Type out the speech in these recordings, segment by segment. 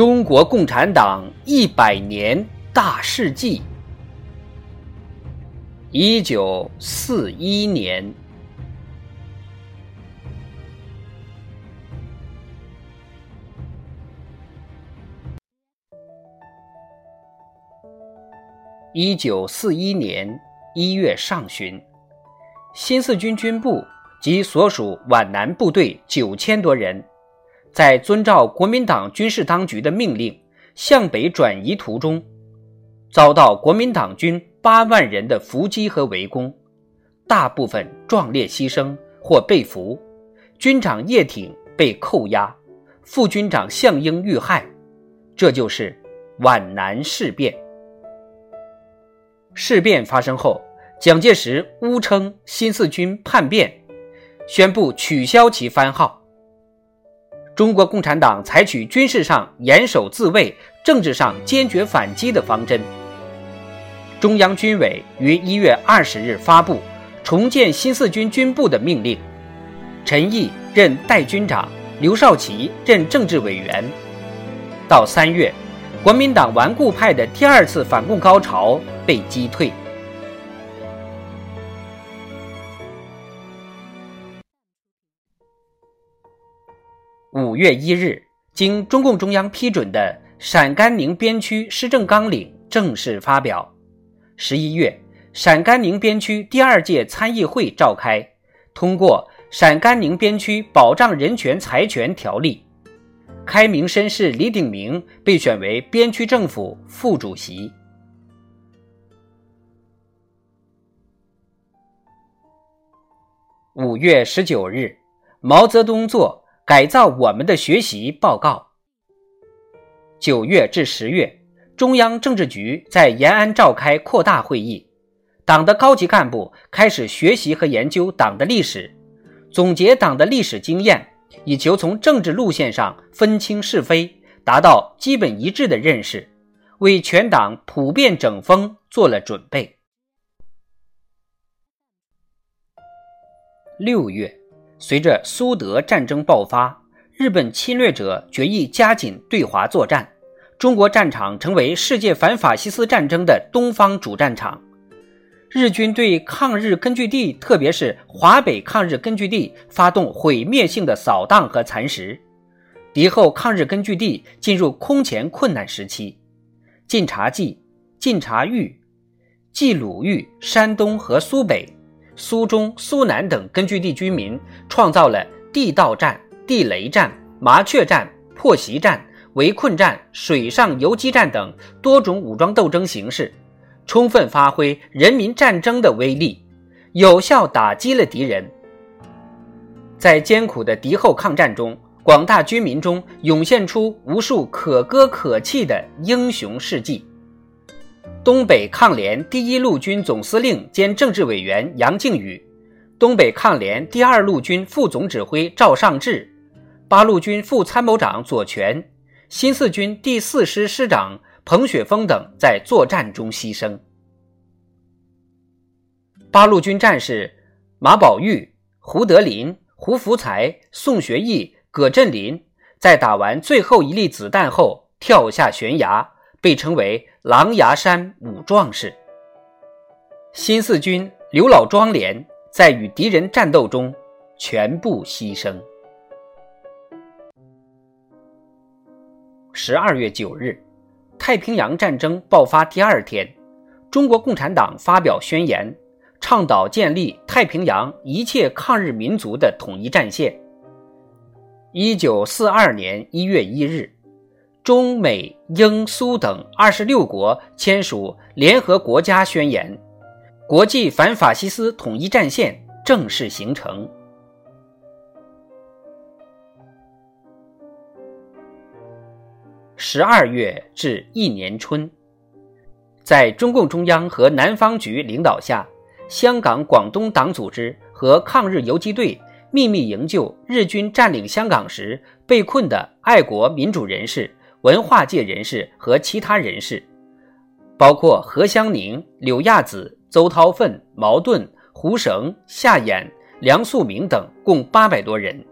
中国共产党一百年大事记。一九四一年，一九四一年一月上旬。新四军军部及所属皖南部队九千多人，在遵照国民党军事当局的命令向北转移途中，遭到国民党军八万人的伏击和围攻，大部分壮烈牺牲或被俘，军长叶挺被扣押，副军长项英遇害，这就是皖南事变。事变发生后。蒋介石诬称新四军叛变，宣布取消其番号。中国共产党采取军事上严守自卫、政治上坚决反击的方针。中央军委于一月二十日发布重建新四军军部的命令，陈毅任代军长，刘少奇任政治委员。到三月，国民党顽固派的第二次反共高潮被击退。五月一日，经中共中央批准的陕甘宁边区施政纲领正式发表。十一月，陕甘宁边区第二届参议会召开，通过《陕甘宁边区保障人权财权条例》，开明绅士李鼎铭被选为边区政府副主席。五月十九日，毛泽东作。改造我们的学习报告。九月至十月，中央政治局在延安召开扩大会议，党的高级干部开始学习和研究党的历史，总结党的历史经验，以求从政治路线上分清是非，达到基本一致的认识，为全党普遍整风做了准备。六月。随着苏德战争爆发，日本侵略者决意加紧对华作战，中国战场成为世界反法西斯战争的东方主战场。日军对抗日根据地，特别是华北抗日根据地发动毁灭性的扫荡和蚕食，敌后抗日根据地进入空前困难时期。晋察冀、晋察豫、冀鲁豫、山东和苏北。苏中、苏南等根据地居民创造了地道战、地雷战、麻雀战、破袭战、围困战、水上游击战等多种武装斗争形式，充分发挥人民战争的威力，有效打击了敌人。在艰苦的敌后抗战中，广大军民中涌现出无数可歌可泣的英雄事迹。东北抗联第一路军总司令兼政治委员杨靖宇，东北抗联第二路军副总指挥赵尚志，八路军副参谋长左权，新四军第四师师长彭雪枫等在作战中牺牲。八路军战士马宝玉、胡德林、胡福才、宋学义、葛振林，在打完最后一粒子弹后跳下悬崖。被称为“狼牙山五壮士”。新四军刘老庄连在与敌人战斗中全部牺牲。十二月九日，太平洋战争爆发第二天，中国共产党发表宣言，倡导建立太平洋一切抗日民族的统一战线。一九四二年一月一日。中美英苏等二十六国签署联合国家宣言，国际反法西斯统一战线正式形成。十二月至一年春，在中共中央和南方局领导下，香港广东党组织和抗日游击队秘密营救日军占领香港时被困的爱国民主人士、文化界人士和其他人士，包括何香凝、柳亚子、邹韬奋、茅盾、胡绳、夏衍、梁漱溟等，共八百多人。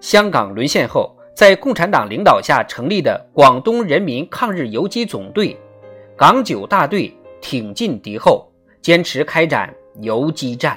香港沦陷后，在共产党领导下成立的广东人民抗日游击总队、港九大队挺进敌后，坚持开展游击战。